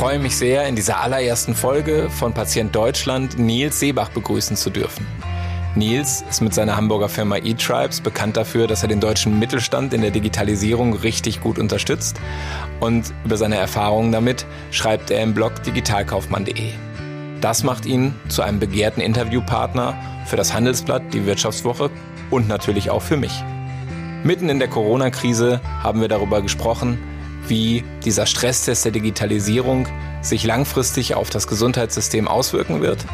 freue mich sehr, in dieser allerersten Folge von Patient Deutschland Nils Seebach begrüßen zu dürfen. Nils ist mit seiner Hamburger Firma eTribes bekannt dafür, dass er den deutschen Mittelstand in der Digitalisierung richtig gut unterstützt. Und über seine Erfahrungen damit schreibt er im Blog digitalkaufmann.de. Das macht ihn zu einem begehrten Interviewpartner für das Handelsblatt, die Wirtschaftswoche und natürlich auch für mich. Mitten in der Corona-Krise haben wir darüber gesprochen, wie dieser Stresstest der Digitalisierung sich langfristig auf das Gesundheitssystem auswirken wird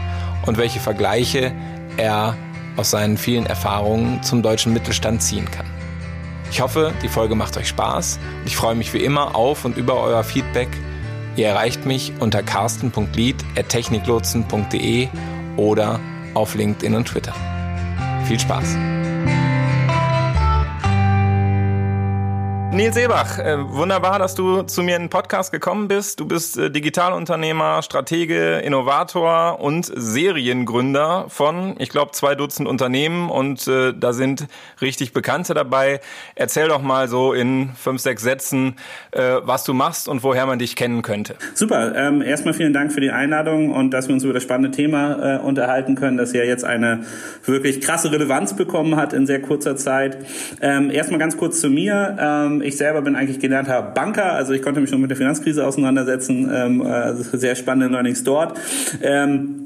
und welche Vergleiche er aus seinen vielen Erfahrungen zum deutschen Mittelstand ziehen kann. Ich hoffe, die Folge macht euch Spaß und ich freue mich wie immer auf und über euer Feedback. Ihr erreicht mich unter carsten.lied.techniklotsen.de oder auf LinkedIn und Twitter. Viel Spaß! Nils Seebach, äh, wunderbar, dass du zu mir in den Podcast gekommen bist. Du bist äh, Digitalunternehmer, Stratege, Innovator und Seriengründer von, ich glaube, zwei Dutzend Unternehmen und äh, da sind richtig Bekannte dabei. Erzähl doch mal so in fünf, sechs Sätzen, äh, was du machst und woher man dich kennen könnte. Super, ähm, erstmal vielen Dank für die Einladung und dass wir uns über das spannende Thema äh, unterhalten können, das ja jetzt eine wirklich krasse Relevanz bekommen hat in sehr kurzer Zeit. Ähm, erstmal ganz kurz zu mir. Ähm, ich selber bin eigentlich gelernter Banker, also ich konnte mich schon mit der Finanzkrise auseinandersetzen. Ähm, also sehr spannende Learnings dort. Ähm,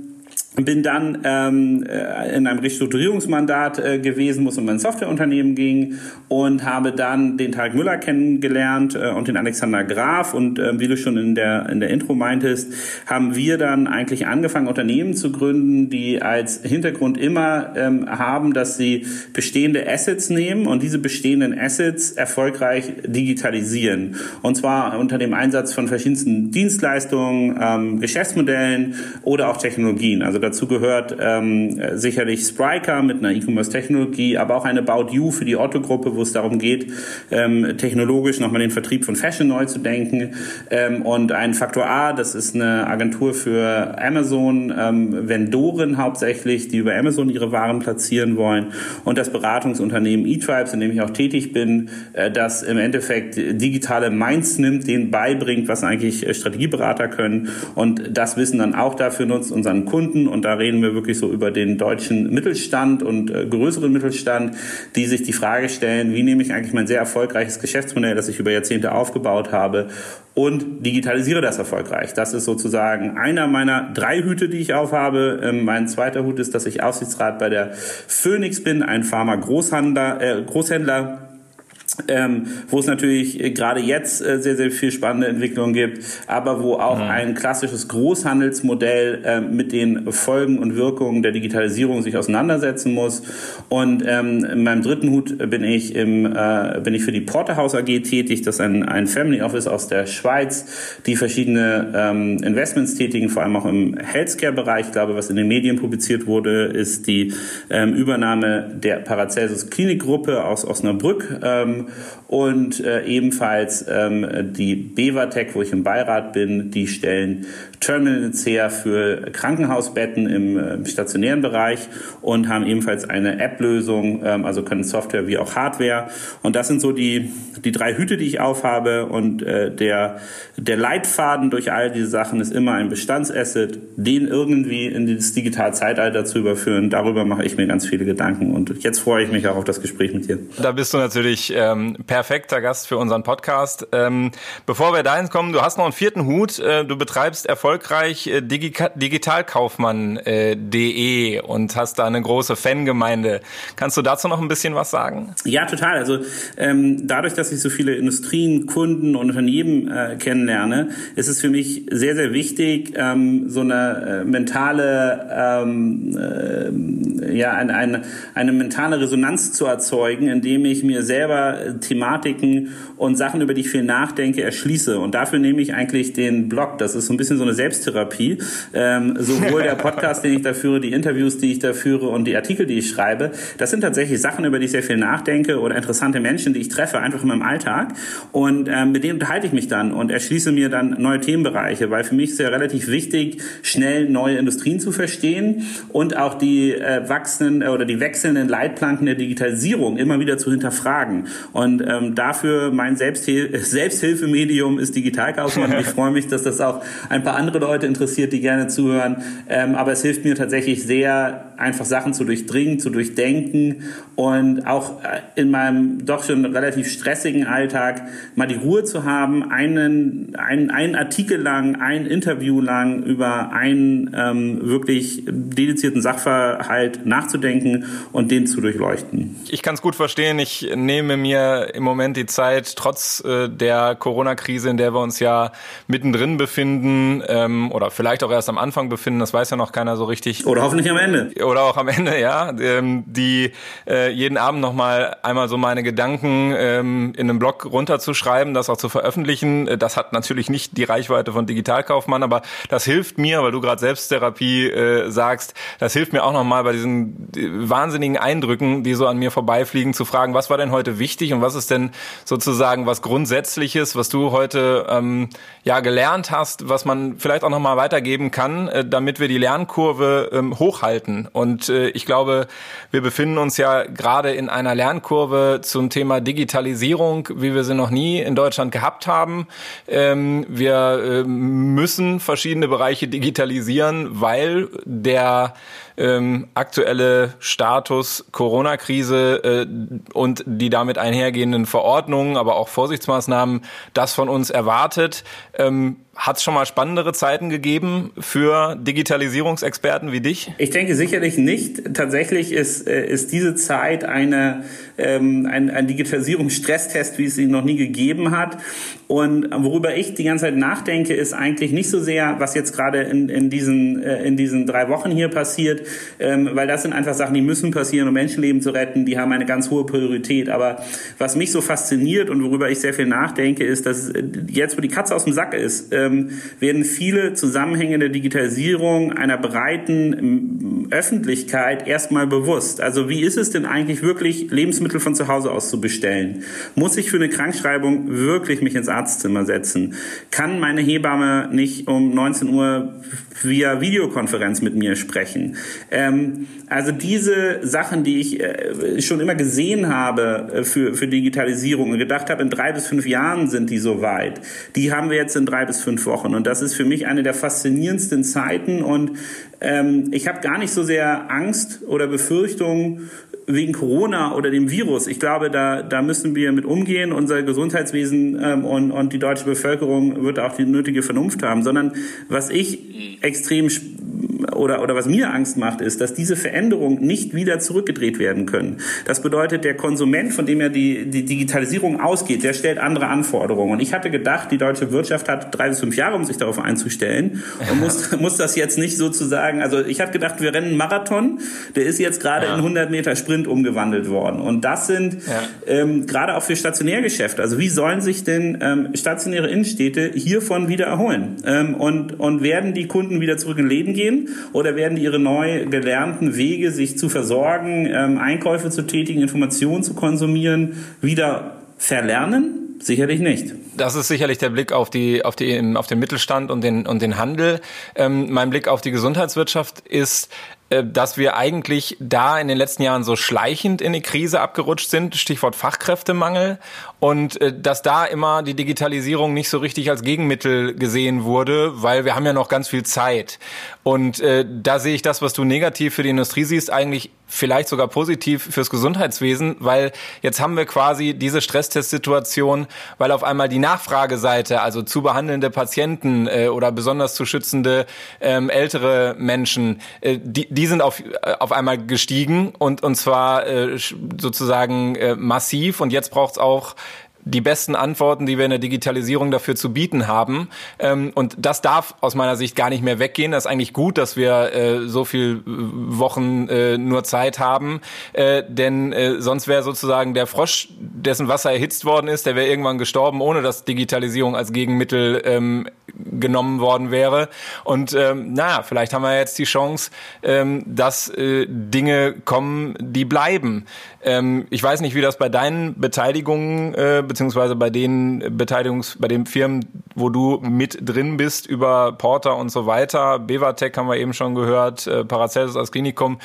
bin dann ähm, äh, in einem Restrukturierungsmandat äh, gewesen, wo es um ein Softwareunternehmen ging und habe dann den Tarek Müller kennengelernt äh, und den Alexander Graf und äh, wie du schon in der in der Intro meintest, haben wir dann eigentlich angefangen Unternehmen zu gründen, die als Hintergrund immer ähm, haben, dass sie bestehende Assets nehmen und diese bestehenden Assets erfolgreich digitalisieren und zwar unter dem Einsatz von verschiedensten Dienstleistungen, ähm, Geschäftsmodellen oder auch Technologien. Also dazu gehört ähm, sicherlich Spryker mit einer E-Commerce-Technologie, aber auch eine About You für die Otto-Gruppe, wo es darum geht, ähm, technologisch nochmal den Vertrieb von Fashion neu zu denken. Ähm, und ein Faktor A, das ist eine Agentur für Amazon, ähm, Vendoren hauptsächlich, die über Amazon ihre Waren platzieren wollen. Und das Beratungsunternehmen eTribes, in dem ich auch tätig bin, äh, das im Endeffekt digitale Minds nimmt, denen beibringt, was eigentlich äh, Strategieberater können und das Wissen dann auch dafür nutzt, unseren Kunden und da reden wir wirklich so über den deutschen Mittelstand und äh, größeren Mittelstand, die sich die Frage stellen, wie nehme ich eigentlich mein sehr erfolgreiches Geschäftsmodell, das ich über Jahrzehnte aufgebaut habe und digitalisiere das erfolgreich. Das ist sozusagen einer meiner drei Hüte, die ich aufhabe. Ähm, mein zweiter Hut ist, dass ich Aufsichtsrat bei der Phoenix bin, ein Pharma-Großhändler, äh, Großhändler ähm, wo es natürlich äh, gerade jetzt äh, sehr, sehr viel spannende Entwicklungen gibt, aber wo auch mhm. ein klassisches Großhandelsmodell äh, mit den Folgen und Wirkungen der Digitalisierung sich auseinandersetzen muss. Und ähm, in meinem dritten Hut bin ich im äh, bin ich für die Porterhouse AG tätig. Das ist ein, ein Family Office aus der Schweiz, die verschiedene ähm, Investments tätigen, vor allem auch im Healthcare-Bereich. Ich glaube, was in den Medien publiziert wurde, ist die ähm, Übernahme der Paracelsus Klinikgruppe aus Osnabrück. Ähm, und äh, ebenfalls ähm, die Bevatec, wo ich im Beirat bin, die stellen Terminals her für Krankenhausbetten im, äh, im stationären Bereich und haben ebenfalls eine App-Lösung, ähm, also können Software wie auch Hardware. Und das sind so die, die drei Hüte, die ich aufhabe. Und äh, der, der Leitfaden durch all diese Sachen ist immer ein Bestandsasset, den irgendwie in das digitale Zeitalter zu überführen. Darüber mache ich mir ganz viele Gedanken. Und jetzt freue ich mich auch auf das Gespräch mit dir. Da bist du natürlich ähm, perfekter Gast für unseren Podcast. Ähm, bevor wir dahin kommen, du hast noch einen vierten Hut. Äh, du betreibst erfolgreich äh, digitalkaufmann.de äh, und hast da eine große Fangemeinde. Kannst du dazu noch ein bisschen was sagen? Ja, total. Also ähm, dadurch, dass ich so viele Industrien, Kunden und Unternehmen äh, kennenlerne, ist es für mich sehr, sehr wichtig, ähm, so eine äh, mentale, ähm, äh, ja, eine, eine, eine mentale Resonanz zu erzeugen, indem ich mir selber Thematiken und Sachen, über die ich viel nachdenke, erschließe. Und dafür nehme ich eigentlich den Blog. Das ist so ein bisschen so eine Selbsttherapie. Ähm, sowohl der Podcast, den ich da führe, die Interviews, die ich da führe und die Artikel, die ich schreibe, das sind tatsächlich Sachen, über die ich sehr viel nachdenke oder interessante Menschen, die ich treffe, einfach in meinem Alltag. Und ähm, mit denen unterhalte ich mich dann und erschließe mir dann neue Themenbereiche, weil für mich ist ja relativ wichtig, schnell neue Industrien zu verstehen und auch die äh, wachsenden äh, oder die wechselnden Leitplanken der Digitalisierung immer wieder zu hinterfragen. Und ähm, dafür mein Selbsthil Selbsthilfemedium ist Digitalkaufmann. ich freue mich, dass das auch ein paar andere Leute interessiert, die gerne zuhören. Ähm, aber es hilft mir tatsächlich sehr, einfach Sachen zu durchdringen, zu durchdenken und auch äh, in meinem doch schon relativ stressigen Alltag mal die Ruhe zu haben, einen, einen, einen Artikel lang, ein Interview lang über einen ähm, wirklich dedizierten Sachverhalt nachzudenken und den zu durchleuchten. Ich kann es gut verstehen. Ich nehme mir im Moment die Zeit, trotz äh, der Corona-Krise, in der wir uns ja mittendrin befinden ähm, oder vielleicht auch erst am Anfang befinden, das weiß ja noch keiner so richtig. Oder hoffentlich am Ende. Oder auch am Ende, ja. Ähm, die äh, jeden Abend nochmal einmal so meine Gedanken ähm, in einem Blog runterzuschreiben, das auch zu veröffentlichen. Äh, das hat natürlich nicht die Reichweite von Digitalkaufmann, aber das hilft mir, weil du gerade Selbsttherapie äh, sagst, das hilft mir auch nochmal bei diesen äh, wahnsinnigen Eindrücken, die so an mir vorbeifliegen, zu fragen, was war denn heute wichtig und was ist denn sozusagen was Grundsätzliches, was du heute ähm, ja gelernt hast, was man vielleicht auch nochmal weitergeben kann, äh, damit wir die Lernkurve ähm, hochhalten. Und äh, ich glaube, wir befinden uns ja gerade in einer Lernkurve zum Thema Digitalisierung, wie wir sie noch nie in Deutschland gehabt haben. Ähm, wir äh, müssen verschiedene Bereiche digitalisieren, weil der ähm, aktuelle Status Corona-Krise äh, und die damit einhergehenden Verordnungen, aber auch Vorsichtsmaßnahmen das von uns erwartet. Ähm, hat es schon mal spannendere Zeiten gegeben für Digitalisierungsexperten wie dich? Ich denke sicherlich nicht. Tatsächlich ist, äh, ist diese Zeit eine, ähm, ein, ein Digitalisierungsstresstest, wie es ihn noch nie gegeben hat. Und worüber ich die ganze Zeit nachdenke, ist eigentlich nicht so sehr, was jetzt gerade in, in, diesen, äh, in diesen drei Wochen hier passiert, ähm, weil das sind einfach Sachen, die müssen passieren, um Menschenleben zu retten. Die haben eine ganz hohe Priorität. Aber was mich so fasziniert und worüber ich sehr viel nachdenke, ist, dass jetzt, wo die Katze aus dem Sack ist, ähm, werden viele Zusammenhänge der Digitalisierung einer breiten ähm, Öffentlichkeit erstmal bewusst. Also wie ist es denn eigentlich wirklich, Lebensmittel von zu Hause aus zu bestellen? Muss ich für eine Krankschreibung wirklich mich ins Arztzimmer setzen? Kann meine Hebamme nicht um 19 Uhr via Videokonferenz mit mir sprechen? Ähm, also diese Sachen, die ich äh, schon immer gesehen habe äh, für, für Digitalisierung und gedacht habe, in drei bis fünf Jahren sind die so weit, die haben wir jetzt in drei bis fünf Wochen. Und das ist für mich eine der faszinierendsten Zeiten. Und ähm, ich habe gar nicht so sehr Angst oder Befürchtungen wegen Corona oder dem Virus. Ich glaube, da, da müssen wir mit umgehen. Unser Gesundheitswesen ähm, und, und die deutsche Bevölkerung wird auch die nötige Vernunft haben. Sondern was ich extrem oder, oder was mir Angst macht, ist, dass diese Veränderungen nicht wieder zurückgedreht werden können. Das bedeutet, der Konsument, von dem ja die, die Digitalisierung ausgeht, der stellt andere Anforderungen. Und ich hatte gedacht, die deutsche Wirtschaft hat drei bis fünf Jahre, um sich darauf einzustellen und muss, muss das jetzt nicht sozusagen, also ich habe gedacht, wir rennen Marathon, der ist jetzt gerade ja. in 100 Meter Sprint umgewandelt worden. Und das sind ja. ähm, gerade auch für Stationärgeschäfte, also wie sollen sich denn ähm, stationäre Innenstädte hiervon wieder erholen? Ähm, und, und werden die Kunden wieder zurück in Leben gehen? Oder werden die ihre neu gelernten Wege, sich zu versorgen, ähm, Einkäufe zu tätigen, Informationen zu konsumieren, wieder verlernen? Sicherlich nicht. Das ist sicherlich der Blick auf die, auf die, auf den Mittelstand und den, und den Handel. Ähm, mein Blick auf die Gesundheitswirtschaft ist, dass wir eigentlich da in den letzten Jahren so schleichend in die Krise abgerutscht sind, Stichwort Fachkräftemangel, und äh, dass da immer die Digitalisierung nicht so richtig als Gegenmittel gesehen wurde, weil wir haben ja noch ganz viel Zeit. Und äh, da sehe ich das, was du negativ für die Industrie siehst, eigentlich vielleicht sogar positiv fürs Gesundheitswesen, weil jetzt haben wir quasi diese Stresstestsituation, weil auf einmal die Nachfrageseite, also zu behandelnde Patienten äh, oder besonders zu schützende ähm, ältere Menschen, äh, die, die sind auf, äh, auf einmal gestiegen und, und zwar äh, sozusagen äh, massiv. Und jetzt braucht es auch die besten Antworten, die wir in der Digitalisierung dafür zu bieten haben. Ähm, und das darf aus meiner Sicht gar nicht mehr weggehen. Das ist eigentlich gut, dass wir äh, so viel äh, Wochen äh, nur Zeit haben. Denn sonst wäre sozusagen der Frosch, dessen Wasser erhitzt worden ist, der wäre irgendwann gestorben, ohne dass Digitalisierung als Gegenmittel ähm, genommen worden wäre. Und ähm, naja, vielleicht haben wir jetzt die Chance, dass Dinge kommen, die bleiben. Ich weiß nicht, wie das bei deinen Beteiligungen beziehungsweise bei den Beteiligungs, bei den Firmen, wo du mit drin bist, über Porter und so weiter. Bevatec haben wir eben schon gehört, äh, Paracelsus als Klinikum.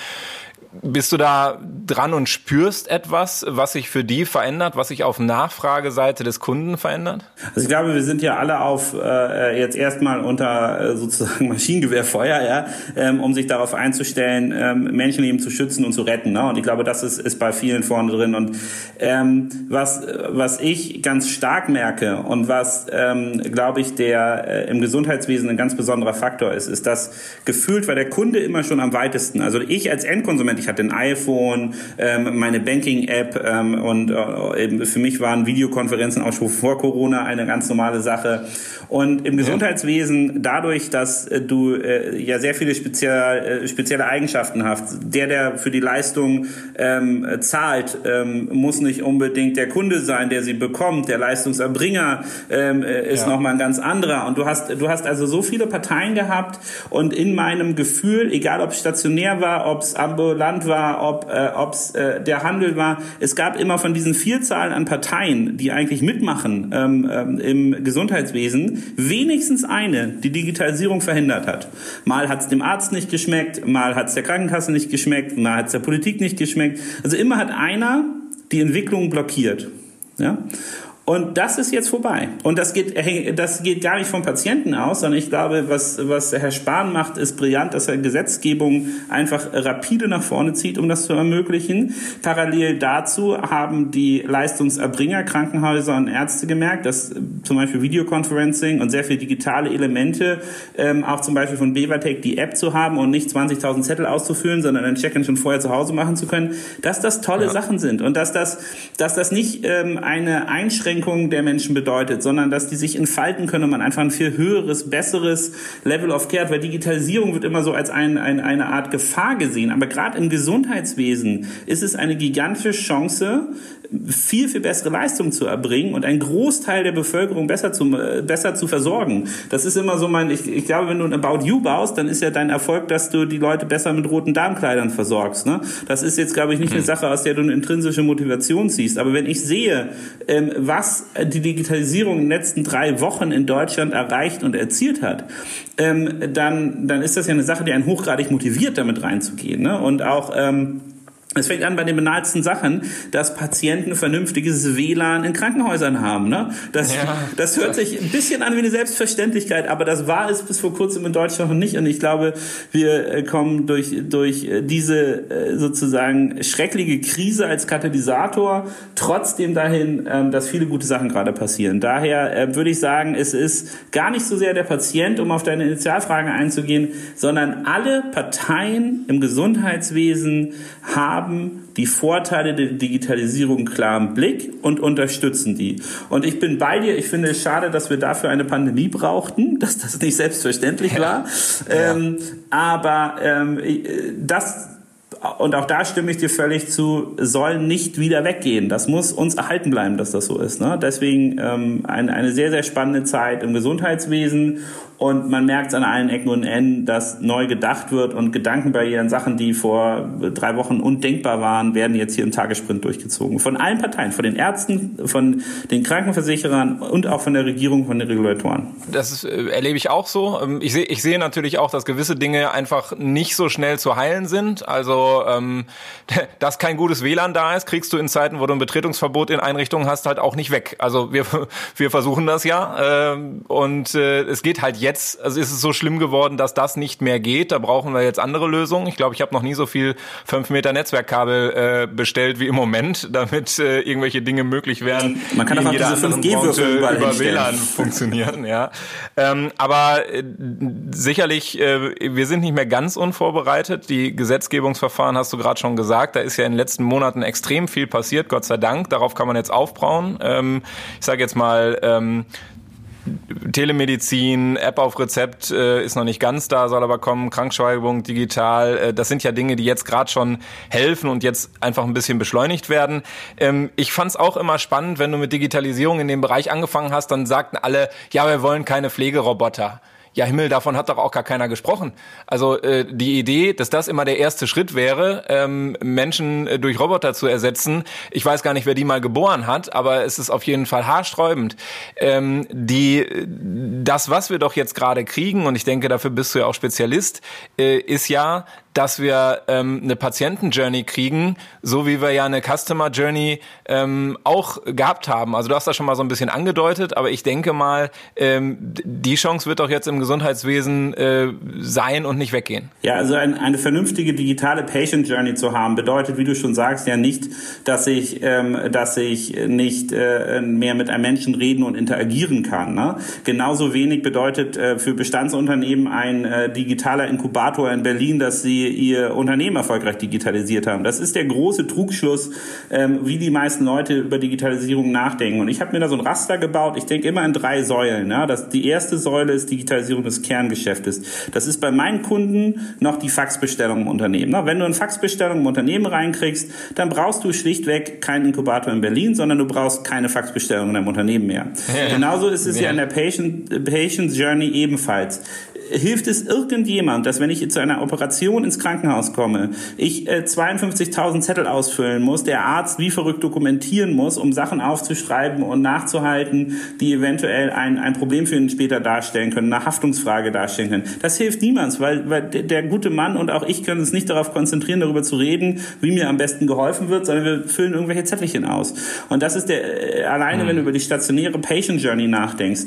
Bist du da dran und spürst etwas, was sich für die verändert, was sich auf Nachfrageseite des Kunden verändert? Also ich glaube, wir sind ja alle auf äh, jetzt erstmal unter äh, sozusagen Maschinengewehrfeuer, ja, ähm, um sich darauf einzustellen, ähm, Menschenleben zu schützen und zu retten. Ne? Und ich glaube, das ist, ist bei vielen vorne drin. Und ähm, was, was ich ganz stark merke und was, ähm, glaube ich, der äh, im Gesundheitswesen ein ganz besonderer Faktor ist, ist, dass gefühlt war der Kunde immer schon am weitesten. Also ich als Endkonsument, hatte ein iPhone, ähm, meine Banking-App ähm, und äh, eben für mich waren Videokonferenzen auch schon vor Corona eine ganz normale Sache. Und im Gesundheitswesen, dadurch, dass äh, du äh, ja sehr viele speziell, äh, spezielle Eigenschaften hast, der, der für die Leistung ähm, zahlt, ähm, muss nicht unbedingt der Kunde sein, der sie bekommt. Der Leistungserbringer ähm, äh, ist ja. nochmal ein ganz anderer. Und du hast, du hast also so viele Parteien gehabt und in meinem Gefühl, egal ob es stationär war, ob es ambulant war, ob äh, äh, der Handel war, es gab immer von diesen Vielzahlen an Parteien, die eigentlich mitmachen ähm, ähm, im Gesundheitswesen, wenigstens eine, die Digitalisierung verhindert hat. Mal hat es dem Arzt nicht geschmeckt, mal hat es der Krankenkasse nicht geschmeckt, mal hat es der Politik nicht geschmeckt. Also immer hat einer die Entwicklung blockiert. Ja? Und das ist jetzt vorbei. Und das geht, das geht gar nicht vom Patienten aus, sondern ich glaube, was, was Herr Spahn macht, ist brillant, dass er Gesetzgebung einfach rapide nach vorne zieht, um das zu ermöglichen. Parallel dazu haben die Leistungserbringer, Krankenhäuser und Ärzte gemerkt, dass zum Beispiel Videoconferencing und sehr viele digitale Elemente, ähm, auch zum Beispiel von Bevatec die App zu haben und nicht 20.000 Zettel auszufüllen, sondern ein Check-in schon vorher zu Hause machen zu können, dass das tolle ja. Sachen sind und dass das, dass das nicht ähm, eine Einschränkung Einschränkung der Menschen bedeutet, sondern dass die sich entfalten können und man einfach ein viel höheres, besseres Level of Care hat, weil Digitalisierung wird immer so als ein, ein, eine Art Gefahr gesehen. Aber gerade im Gesundheitswesen ist es eine gigantische Chance, viel, viel bessere Leistung zu erbringen und einen Großteil der Bevölkerung besser zu, besser zu versorgen. Das ist immer so mein, ich, ich glaube, wenn du ein About You baust, dann ist ja dein Erfolg, dass du die Leute besser mit roten Darmkleidern versorgst. Ne? Das ist jetzt, glaube ich, nicht eine hm. Sache, aus der du eine intrinsische Motivation ziehst. Aber wenn ich sehe, ähm, was die Digitalisierung in den letzten drei Wochen in Deutschland erreicht und erzielt hat, ähm, dann, dann ist das ja eine Sache, die einen hochgradig motiviert, damit reinzugehen. Ne? Und auch ähm, es fängt an bei den banalsten Sachen, dass Patienten vernünftiges WLAN in Krankenhäusern haben. Ne? Das, ja. das hört sich ein bisschen an wie eine Selbstverständlichkeit, aber das war es bis vor kurzem in Deutschland noch nicht. Und ich glaube, wir äh, kommen durch, durch äh, diese äh, sozusagen schreckliche Krise als Katalysator trotzdem dahin, ähm, dass viele gute Sachen gerade passieren. Daher würde ich sagen, es ist gar nicht so sehr der Patient, um auf deine Initialfrage einzugehen, sondern alle Parteien im Gesundheitswesen haben haben die Vorteile der Digitalisierung klar im Blick und unterstützen die. Und ich bin bei dir. Ich finde es schade, dass wir dafür eine Pandemie brauchten, dass das nicht selbstverständlich war. Ja. Ähm, aber ähm, das und auch da stimme ich dir völlig zu, soll nicht wieder weggehen. Das muss uns erhalten bleiben, dass das so ist. Ne? Deswegen ähm, eine, eine sehr, sehr spannende Zeit im Gesundheitswesen und man merkt es an allen Ecken und Enden, dass neu gedacht wird und Gedankenbarrieren, Sachen, die vor drei Wochen undenkbar waren, werden jetzt hier im Tagessprint durchgezogen. Von allen Parteien, von den Ärzten, von den Krankenversicherern und auch von der Regierung, von den Regulatoren. Das äh, erlebe ich auch so. Ähm, ich sehe ich sehe natürlich auch, dass gewisse Dinge einfach nicht so schnell zu heilen sind. Also, ähm, dass kein gutes WLAN da ist, kriegst du in Zeiten, wo du ein Betretungsverbot in Einrichtungen hast, halt auch nicht weg. Also wir, wir versuchen das ja. Ähm, und äh, es geht halt jetzt also ist es so schlimm geworden, dass das nicht mehr geht. Da brauchen wir jetzt andere Lösungen. Ich glaube, ich habe noch nie so viel 5 Meter Netzwerkkabel äh, bestellt wie im Moment, damit äh, irgendwelche Dinge möglich wären. Man kann einfach diese 5G-Würfel über. WLAN funktionieren. Ja, ähm, aber äh, sicherlich, äh, wir sind nicht mehr ganz unvorbereitet. Die Gesetzgebungsverfahren hast du gerade schon gesagt. Da ist ja in den letzten Monaten extrem viel passiert. Gott sei Dank. Darauf kann man jetzt aufbauen. Ähm, ich sage jetzt mal ähm, Telemedizin, App auf Rezept äh, ist noch nicht ganz da, soll aber kommen, Krankschreibung digital, äh, das sind ja Dinge, die jetzt gerade schon helfen und jetzt einfach ein bisschen beschleunigt werden. Ähm, ich fand es auch immer spannend, wenn du mit Digitalisierung in dem Bereich angefangen hast, dann sagten alle, ja, wir wollen keine Pflegeroboter. Ja, Himmel, davon hat doch auch gar keiner gesprochen. Also äh, die Idee, dass das immer der erste Schritt wäre, ähm, Menschen äh, durch Roboter zu ersetzen, ich weiß gar nicht, wer die mal geboren hat, aber es ist auf jeden Fall haarsträubend. Ähm, die, das, was wir doch jetzt gerade kriegen, und ich denke, dafür bist du ja auch Spezialist, äh, ist ja dass wir ähm, eine Patienten-Journey kriegen, so wie wir ja eine Customer-Journey ähm, auch gehabt haben. Also du hast das schon mal so ein bisschen angedeutet, aber ich denke mal, ähm, die Chance wird doch jetzt im Gesundheitswesen äh, sein und nicht weggehen. Ja, also ein, eine vernünftige digitale Patient-Journey zu haben, bedeutet, wie du schon sagst, ja nicht, dass ich, ähm, dass ich nicht äh, mehr mit einem Menschen reden und interagieren kann. Ne? Genauso wenig bedeutet äh, für Bestandsunternehmen ein äh, digitaler Inkubator in Berlin, dass sie ihr Unternehmen erfolgreich digitalisiert haben. Das ist der große Trugschluss, ähm, wie die meisten Leute über Digitalisierung nachdenken. Und ich habe mir da so ein Raster gebaut. Ich denke immer in drei Säulen. Ja? Das, die erste Säule ist Digitalisierung des Kerngeschäftes. Das ist bei meinen Kunden noch die Faxbestellung im Unternehmen. Ne? Wenn du eine Faxbestellung im Unternehmen reinkriegst, dann brauchst du schlichtweg keinen Inkubator in Berlin, sondern du brauchst keine Faxbestellung in deinem Unternehmen mehr. Ja. Genauso ist es ja, ja in der Patient, Patient Journey ebenfalls hilft es irgendjemand, dass wenn ich zu einer Operation ins Krankenhaus komme, ich äh, 52.000 Zettel ausfüllen muss, der Arzt wie verrückt dokumentieren muss, um Sachen aufzuschreiben und nachzuhalten, die eventuell ein, ein Problem für ihn später darstellen können, eine Haftungsfrage darstellen können. Das hilft niemals, weil, weil der, gute Mann und auch ich können uns nicht darauf konzentrieren, darüber zu reden, wie mir am besten geholfen wird, sondern wir füllen irgendwelche Zettelchen aus. Und das ist der, äh, alleine, mhm. wenn du über die stationäre Patient Journey nachdenkst,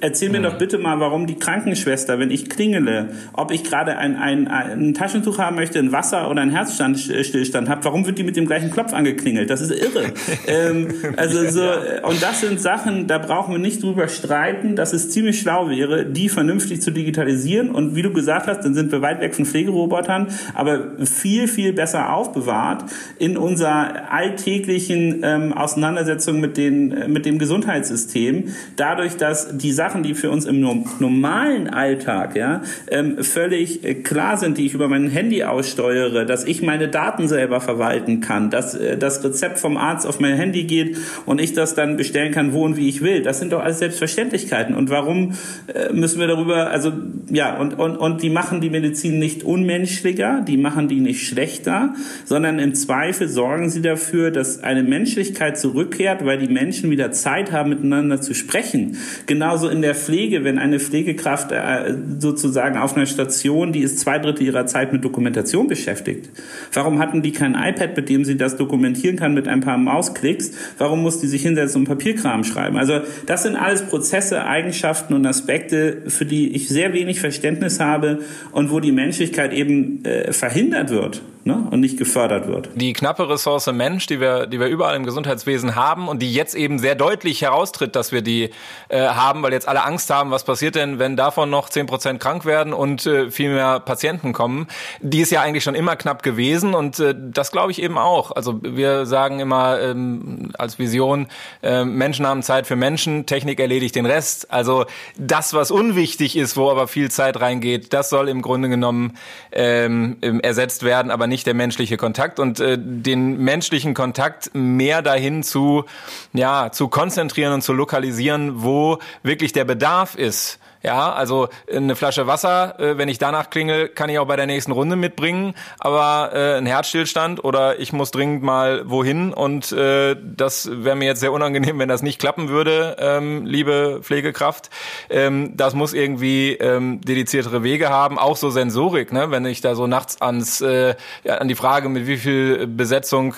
erzähl mir mhm. doch bitte mal, warum die Krankenschwester, wenn wenn ich klingele, ob ich gerade ein, ein, ein Taschentuch haben möchte, ein Wasser oder einen Herzstillstand habe, warum wird die mit dem gleichen Klopf angeklingelt? Das ist irre. ähm, also so, und das sind Sachen, da brauchen wir nicht drüber streiten, dass es ziemlich schlau wäre, die vernünftig zu digitalisieren. Und wie du gesagt hast, dann sind wir weit weg von Pflegerobotern, aber viel, viel besser aufbewahrt in unserer alltäglichen ähm, Auseinandersetzung mit, den, mit dem Gesundheitssystem. Dadurch, dass die Sachen, die für uns im normalen Alltag Alltag, ja, ähm, völlig äh, klar sind, die ich über mein Handy aussteuere, dass ich meine Daten selber verwalten kann, dass äh, das Rezept vom Arzt auf mein Handy geht und ich das dann bestellen kann, wo und wie ich will. Das sind doch alles Selbstverständlichkeiten. Und warum äh, müssen wir darüber, also ja, und, und, und die machen die Medizin nicht unmenschlicher, die machen die nicht schlechter, sondern im Zweifel sorgen sie dafür, dass eine Menschlichkeit zurückkehrt, weil die Menschen wieder Zeit haben, miteinander zu sprechen. Genauso in der Pflege, wenn eine Pflegekraft äh, sozusagen auf einer Station, die ist zwei Drittel ihrer Zeit mit Dokumentation beschäftigt. Warum hatten die kein iPad, mit dem sie das dokumentieren kann mit ein paar Mausklicks? Warum muss die sich hinsetzen und Papierkram schreiben? Also das sind alles Prozesse, Eigenschaften und Aspekte, für die ich sehr wenig Verständnis habe und wo die Menschlichkeit eben äh, verhindert wird ne? und nicht gefördert wird. Die knappe Ressource Mensch, die wir, die wir überall im Gesundheitswesen haben und die jetzt eben sehr deutlich heraustritt, dass wir die äh, haben, weil jetzt alle Angst haben, was passiert denn, wenn davon noch zehn Prozent krank werden und äh, viel mehr Patienten kommen. Die ist ja eigentlich schon immer knapp gewesen und äh, das glaube ich eben auch. Also wir sagen immer ähm, als Vision, äh, Menschen haben Zeit für Menschen, Technik erledigt den Rest. Also das, was unwichtig ist, wo aber viel Zeit reingeht, das soll im Grunde genommen ähm, ersetzt werden, aber nicht der menschliche Kontakt und äh, den menschlichen Kontakt mehr dahin zu, ja, zu konzentrieren und zu lokalisieren, wo wirklich der Bedarf ist ja, also eine Flasche Wasser, äh, wenn ich danach klingel, kann ich auch bei der nächsten Runde mitbringen. Aber äh, ein Herzstillstand oder ich muss dringend mal wohin und äh, das wäre mir jetzt sehr unangenehm, wenn das nicht klappen würde, ähm, liebe Pflegekraft. Ähm, das muss irgendwie ähm, dediziertere Wege haben, auch so Sensorik. Ne? Wenn ich da so nachts ans äh, an die Frage, mit wie viel Besetzung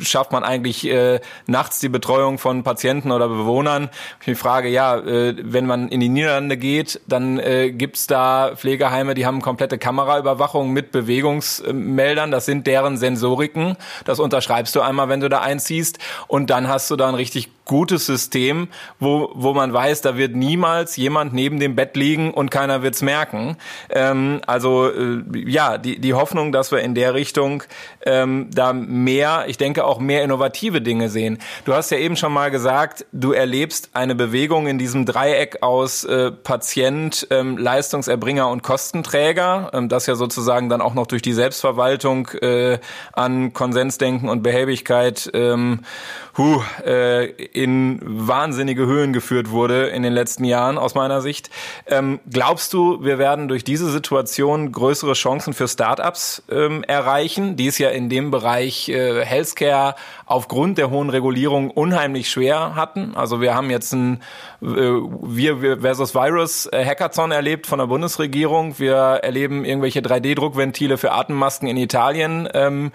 schafft man eigentlich äh, nachts die Betreuung von Patienten oder Bewohnern, ich frage, ja, äh, wenn man in die Niederlande geht geht, dann äh, gibt's da Pflegeheime, die haben komplette Kameraüberwachung mit Bewegungsmeldern. Das sind deren Sensoriken. Das unterschreibst du einmal, wenn du da einziehst. Und dann hast du da ein richtig gutes System, wo, wo man weiß, da wird niemals jemand neben dem Bett liegen und keiner wird's merken. Ähm, also äh, ja, die, die Hoffnung, dass wir in der Richtung ähm, da mehr, ich denke auch mehr innovative Dinge sehen. Du hast ja eben schon mal gesagt, du erlebst eine Bewegung in diesem Dreieck aus äh, Patient, ähm, Leistungserbringer und Kostenträger, ähm, das ja sozusagen dann auch noch durch die Selbstverwaltung äh, an Konsensdenken und Behäbigkeit ähm, huh, äh, in wahnsinnige Höhen geführt wurde in den letzten Jahren aus meiner Sicht. Ähm, glaubst du, wir werden durch diese Situation größere Chancen für Startups ähm, erreichen, die es ja in dem Bereich äh, Healthcare aufgrund der hohen Regulierung unheimlich schwer hatten? Also wir haben jetzt ein äh, Wir versus Virus äh, Hackathon erlebt von der Bundesregierung. Wir erleben irgendwelche 3D-Druckventile für Atemmasken in Italien. Ähm,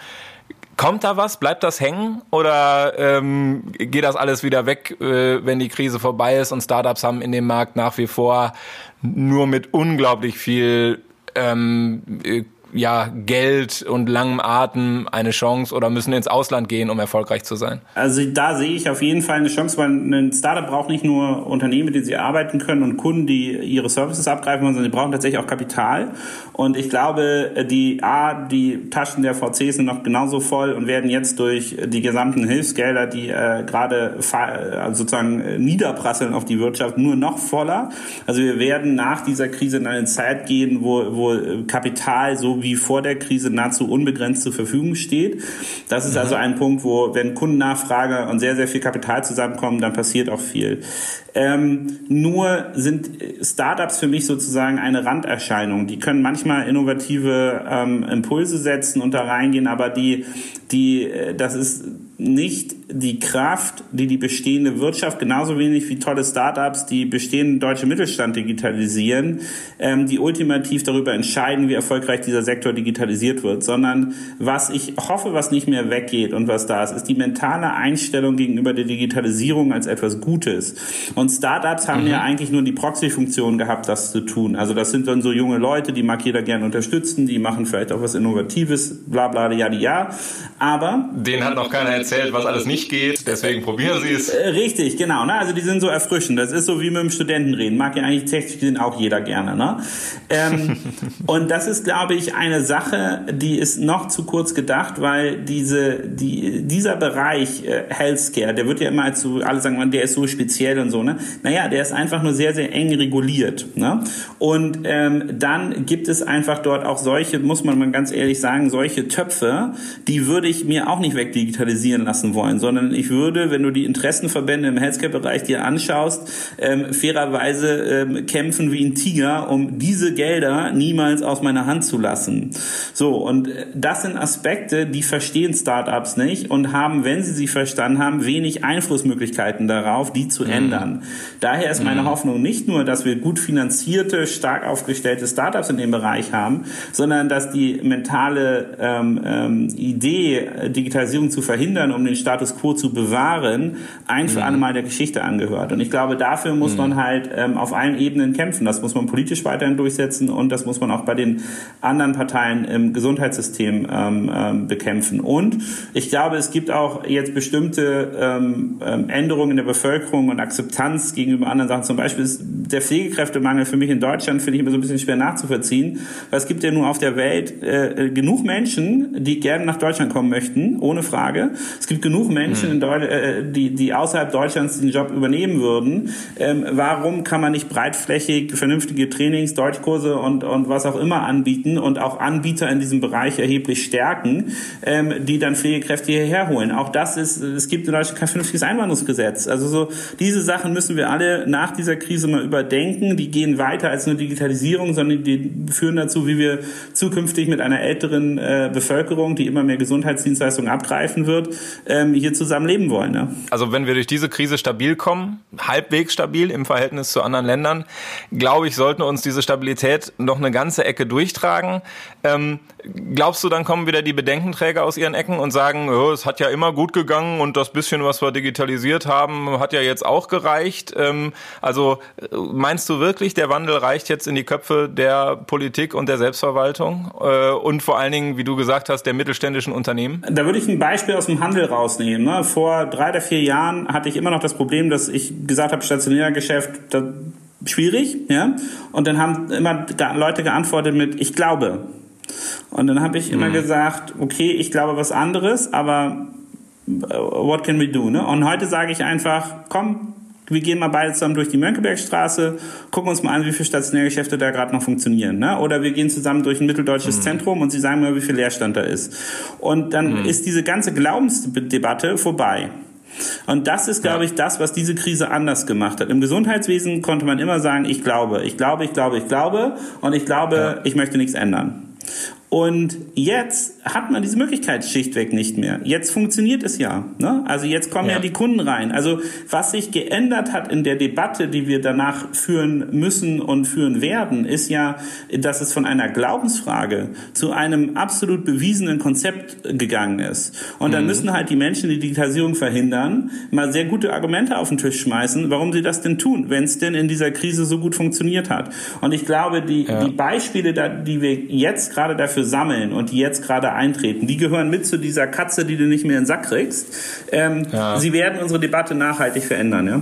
Kommt da was? Bleibt das hängen? Oder ähm, geht das alles wieder weg, äh, wenn die Krise vorbei ist und Startups haben in dem Markt nach wie vor nur mit unglaublich viel ähm, äh, ja, Geld und langem Atem eine Chance oder müssen ins Ausland gehen, um erfolgreich zu sein? Also da sehe ich auf jeden Fall eine Chance, weil ein Startup braucht nicht nur Unternehmen, mit denen sie arbeiten können und Kunden, die ihre Services abgreifen sondern sie brauchen tatsächlich auch Kapital. Und ich glaube, die A, die Taschen der VCs sind noch genauso voll und werden jetzt durch die gesamten Hilfsgelder, die äh, gerade äh, sozusagen äh, niederprasseln auf die Wirtschaft, nur noch voller. Also wir werden nach dieser Krise in eine Zeit gehen, wo, wo Kapital so wie vor der Krise nahezu unbegrenzt zur Verfügung steht. Das ist mhm. also ein Punkt, wo, wenn Kundennachfrage und sehr, sehr viel Kapital zusammenkommen, dann passiert auch viel. Ähm, nur sind Startups für mich sozusagen eine Randerscheinung. Die können manchmal innovative ähm, Impulse setzen und da reingehen, aber die, die, äh, das ist nicht die Kraft, die die bestehende Wirtschaft genauso wenig wie tolle Startups, die bestehenden deutsche Mittelstand digitalisieren, ähm, die ultimativ darüber entscheiden, wie erfolgreich dieser Sektor digitalisiert wird, sondern was ich hoffe, was nicht mehr weggeht und was da ist, ist die mentale Einstellung gegenüber der Digitalisierung als etwas Gutes. Und Startups haben mhm. ja eigentlich nur die Proxy-Funktion gehabt, das zu tun. Also das sind dann so junge Leute, die mag jeder gerne unterstützen, die machen vielleicht auch was Innovatives, bla bla, ja, ja. Aber... Den hat noch keiner erzählt, was alles nicht geht, deswegen probieren Sie es. Äh, richtig, genau. Ne? Also die sind so erfrischend. Das ist so wie mit dem Studenten reden. Mag ja eigentlich technisch gesehen auch jeder gerne. Ne? Ähm, und das ist, glaube ich, eine Sache, die ist noch zu kurz gedacht, weil diese, die, dieser Bereich äh, Healthcare, der wird ja immer als so, alle sagen, der ist so speziell und so. Ne? Naja, der ist einfach nur sehr, sehr eng reguliert. Ne? Und ähm, dann gibt es einfach dort auch solche, muss man mal ganz ehrlich sagen, solche Töpfe, die würde ich mir auch nicht wegdigitalisieren lassen wollen, sondern ich würde, wenn du die Interessenverbände im Healthcare-Bereich dir anschaust, ähm, fairerweise ähm, kämpfen wie ein Tiger, um diese Gelder niemals aus meiner Hand zu lassen. So, und äh, das sind Aspekte, die verstehen Startups nicht und haben, wenn sie sie verstanden haben, wenig Einflussmöglichkeiten darauf, die zu mhm. ändern. Daher ist meine mhm. Hoffnung nicht nur, dass wir gut finanzierte, stark aufgestellte Startups in dem Bereich haben, sondern dass die mentale ähm, ähm, Idee, Digitalisierung zu verhindern, um den Status quo zu bewahren, ein für mhm. alle Mal der Geschichte angehört. Und ich glaube, dafür muss mhm. man halt ähm, auf allen Ebenen kämpfen. Das muss man politisch weiterhin durchsetzen und das muss man auch bei den anderen Parteien im Gesundheitssystem ähm, ähm, bekämpfen. Und ich glaube, es gibt auch jetzt bestimmte ähm, ähm Änderungen in der Bevölkerung und Akzeptanz gegenüber anderen Sachen. Zum Beispiel ist der Pflegekräftemangel für mich in Deutschland, finde ich immer so ein bisschen schwer nachzuvollziehen, weil es gibt ja nur auf der Welt äh, genug Menschen, die gerne nach Deutschland kommen möchten, ohne Frage. Es gibt genug Menschen, mhm. Deu äh, die, die außerhalb Deutschlands den Job übernehmen würden. Ähm, warum kann man nicht breitflächig vernünftige Trainings, Deutschkurse und, und was auch immer anbieten und auch Anbieter in diesem Bereich erheblich stärken, ähm, die dann Pflegekräfte hierher holen? Auch das ist, es gibt in Deutschland kein vernünftiges Einwanderungsgesetz. Also so diese Sachen müssen wir alle nach dieser Krise mal überdenken. Die gehen weiter als nur Digitalisierung, sondern die führen dazu, wie wir zukünftig mit einer älteren äh, Bevölkerung, die immer mehr Gesundheitsdienstleistungen abgreifen wird, ähm, hier zusammen leben wollen. Ne? Also wenn wir durch diese Krise stabil kommen, halbwegs stabil im Verhältnis zu anderen Ländern, glaube ich, sollten uns diese Stabilität noch eine ganze Ecke durchtragen. Ähm, glaubst du, dann kommen wieder die Bedenkenträger aus ihren Ecken und sagen, oh, es hat ja immer gut gegangen und das bisschen, was wir digitalisiert haben, hat ja jetzt auch gereicht. Ähm, also meinst du wirklich, der Wandel reicht jetzt in die Köpfe der Politik und der Selbstverwaltung äh, und vor allen Dingen, wie du gesagt hast, der mittelständischen Unternehmen? Da würde ich ein Beispiel aus dem Handel rausnehmen. Ne? Vor drei oder vier Jahren hatte ich immer noch das Problem, dass ich gesagt habe, stationärer Geschäft, das schwierig, ja. Und dann haben immer Leute geantwortet mit, ich glaube. Und dann habe ich immer mhm. gesagt, okay, ich glaube was anderes, aber äh, what can we do? Ne? Und heute sage ich einfach, komm, wir gehen mal beide zusammen durch die Mönckebergstraße, gucken uns mal an, wie viele Stationärgeschäfte da gerade noch funktionieren. Ne? Oder wir gehen zusammen durch ein mitteldeutsches mhm. Zentrum und sie sagen mir, wie viel Leerstand da ist. Und dann mhm. ist diese ganze Glaubensdebatte vorbei. Und das ist, glaube ich, das, was diese Krise anders gemacht hat. Im Gesundheitswesen konnte man immer sagen, ich glaube, ich glaube, ich glaube, ich glaube und ich glaube, ja. ich möchte nichts ändern. Und jetzt hat man diese Möglichkeit schlichtweg nicht mehr. Jetzt funktioniert es ja. Ne? Also jetzt kommen ja. ja. die Kunden rein. Also was sich geändert hat in der Debatte, die wir danach führen müssen und führen werden, ist ja, dass es von einer Glaubensfrage zu einem absolut bewiesenen Konzept gegangen ist. Und dann mhm. müssen halt die Menschen die Digitalisierung verhindern, mal sehr gute Argumente auf den Tisch schmeißen, warum sie das denn tun, wenn es denn in dieser Krise so gut funktioniert hat. Und ich glaube, die, ja. die Beispiele, die wir jetzt gerade dafür dafür sammeln und die jetzt gerade eintreten, die gehören mit zu dieser Katze, die du nicht mehr in den Sack kriegst. Ähm, ja. Sie werden unsere Debatte nachhaltig verändern. Ja?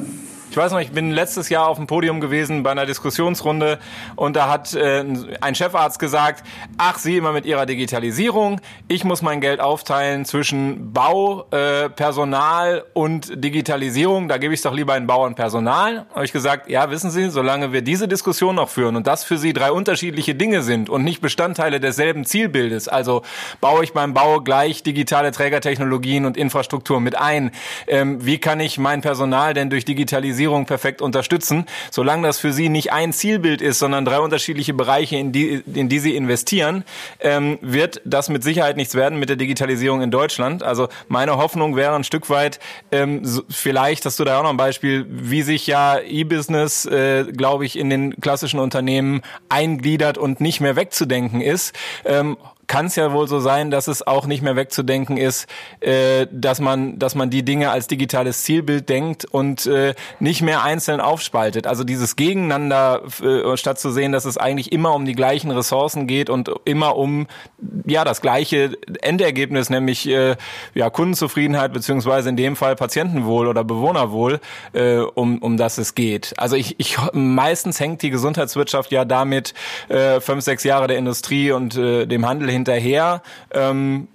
Ich weiß noch, ich bin letztes Jahr auf dem Podium gewesen bei einer Diskussionsrunde und da hat äh, ein Chefarzt gesagt, ach, Sie immer mit Ihrer Digitalisierung, ich muss mein Geld aufteilen zwischen Bau, äh, Personal und Digitalisierung, da gebe ich es doch lieber in Bau und Personal. Habe ich gesagt, ja, wissen Sie, solange wir diese Diskussion noch führen und das für Sie drei unterschiedliche Dinge sind und nicht Bestandteile desselben Zielbildes, also baue ich beim Bau gleich digitale Trägertechnologien und Infrastruktur mit ein, ähm, wie kann ich mein Personal denn durch Digitalisierung Digitalisierung perfekt unterstützen. Solange das für Sie nicht ein Zielbild ist, sondern drei unterschiedliche Bereiche, in die, in die Sie investieren, ähm, wird das mit Sicherheit nichts werden mit der Digitalisierung in Deutschland. Also meine Hoffnung wäre ein Stück weit, ähm, vielleicht hast du da auch noch ein Beispiel, wie sich ja E-Business, äh, glaube ich, in den klassischen Unternehmen eingliedert und nicht mehr wegzudenken ist. Ähm, kann es ja wohl so sein, dass es auch nicht mehr wegzudenken ist, äh, dass man, dass man die Dinge als digitales Zielbild denkt und äh, nicht mehr einzeln aufspaltet. Also dieses Gegeneinander, äh, statt zu sehen, dass es eigentlich immer um die gleichen Ressourcen geht und immer um ja das gleiche Endergebnis, nämlich äh, ja Kundenzufriedenheit beziehungsweise in dem Fall Patientenwohl oder Bewohnerwohl, äh, um um das es geht. Also ich, ich meistens hängt die Gesundheitswirtschaft ja damit äh, fünf sechs Jahre der Industrie und äh, dem Handel hinterher. Ähm,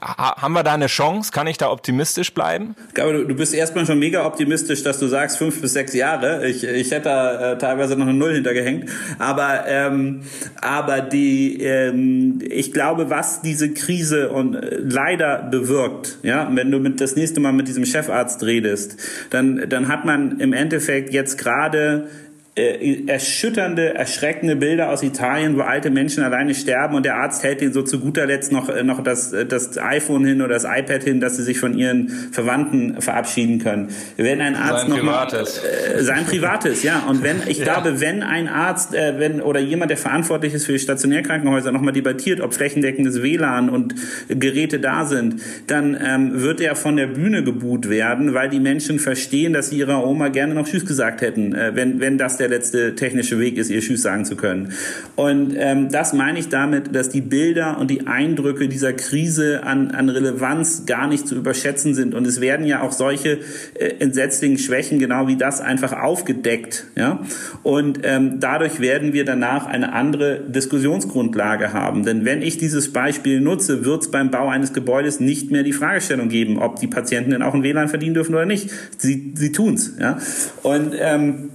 haben wir da eine Chance? Kann ich da optimistisch bleiben? Ich glaube, du bist erstmal schon mega optimistisch, dass du sagst fünf bis sechs Jahre. Ich, ich hätte da äh, teilweise noch eine Null hintergehängt. Aber, ähm, aber die, ähm, ich glaube, was diese Krise und äh, leider bewirkt, ja, wenn du mit das nächste Mal mit diesem Chefarzt redest, dann, dann hat man im Endeffekt jetzt gerade äh, erschütternde, erschreckende Bilder aus Italien, wo alte Menschen alleine sterben und der Arzt hält ihnen so zu guter Letzt noch, äh, noch das, äh, das iPhone hin oder das iPad hin, dass sie sich von ihren Verwandten verabschieden können. Wenn ein Arzt sein noch privates. Mal, äh, sein privates, ja. Und wenn, ich ja. glaube, wenn ein Arzt, äh, wenn, oder jemand, der verantwortlich ist für Stationärkrankenhäuser, nochmal debattiert, ob flächendeckendes WLAN und Geräte da sind, dann ähm, wird er von der Bühne geboot werden, weil die Menschen verstehen, dass sie ihrer Oma gerne noch Tschüss gesagt hätten, äh, wenn, wenn das der letzte technische Weg ist, ihr Tschüss sagen zu können. Und ähm, das meine ich damit, dass die Bilder und die Eindrücke dieser Krise an, an Relevanz gar nicht zu überschätzen sind. Und es werden ja auch solche äh, entsetzlichen Schwächen genau wie das einfach aufgedeckt. Ja? Und ähm, dadurch werden wir danach eine andere Diskussionsgrundlage haben. Denn wenn ich dieses Beispiel nutze, wird es beim Bau eines Gebäudes nicht mehr die Fragestellung geben, ob die Patienten denn auch ein WLAN verdienen dürfen oder nicht. Sie, sie tun's. Ja? Und ähm,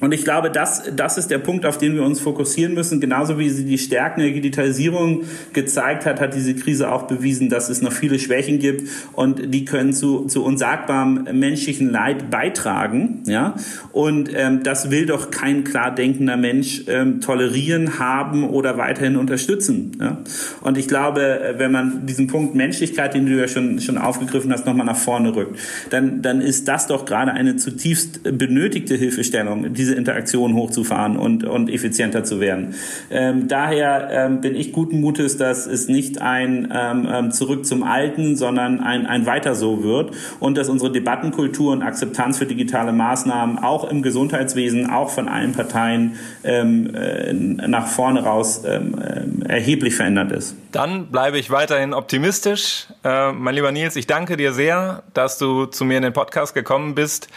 und ich glaube, das, das ist der Punkt, auf den wir uns fokussieren müssen. Genauso wie sie die Stärken der Digitalisierung gezeigt hat, hat diese Krise auch bewiesen, dass es noch viele Schwächen gibt und die können zu, zu unsagbarem menschlichen Leid beitragen. Ja? Und ähm, das will doch kein klar denkender Mensch ähm, tolerieren, haben oder weiterhin unterstützen. Ja? Und ich glaube, wenn man diesen Punkt Menschlichkeit, den du ja schon, schon aufgegriffen hast, nochmal nach vorne rückt, dann, dann ist das doch gerade eine zutiefst benötigte Hilfestellung. Die diese Interaktion hochzufahren und, und effizienter zu werden. Ähm, daher ähm, bin ich guten Mutes, dass es nicht ein ähm, ähm, Zurück zum Alten, sondern ein, ein Weiter so wird und dass unsere Debattenkultur und Akzeptanz für digitale Maßnahmen auch im Gesundheitswesen, auch von allen Parteien ähm, äh, nach vorne raus ähm, äh, erheblich verändert ist. Dann bleibe ich weiterhin optimistisch. Äh, mein lieber Nils, ich danke dir sehr, dass du zu mir in den Podcast gekommen bist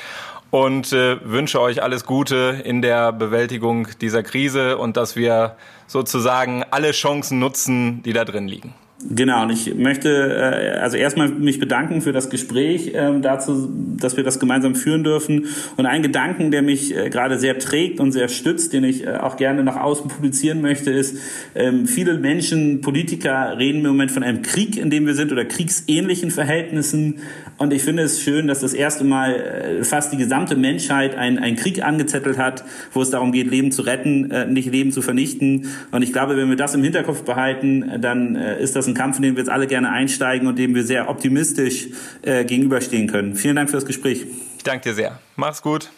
und äh, wünsche euch alles Gute in der Bewältigung dieser Krise und dass wir sozusagen alle Chancen nutzen, die da drin liegen. Genau, und ich möchte äh, also erstmal mich bedanken für das Gespräch ähm, dazu, dass wir das gemeinsam führen dürfen. Und ein Gedanken, der mich äh, gerade sehr trägt und sehr stützt, den ich äh, auch gerne nach außen publizieren möchte, ist, ähm, viele Menschen, Politiker reden im Moment von einem Krieg, in dem wir sind oder kriegsähnlichen Verhältnissen. Und ich finde es schön, dass das erste Mal äh, fast die gesamte Menschheit einen, Krieg angezettelt hat, wo es darum geht, Leben zu retten, äh, nicht Leben zu vernichten. Und ich glaube, wenn wir das im Hinterkopf behalten, dann äh, ist das ein Kampf, in den wir jetzt alle gerne einsteigen und dem wir sehr optimistisch äh, gegenüberstehen können. Vielen Dank für das Gespräch. Ich danke dir sehr. Mach's gut.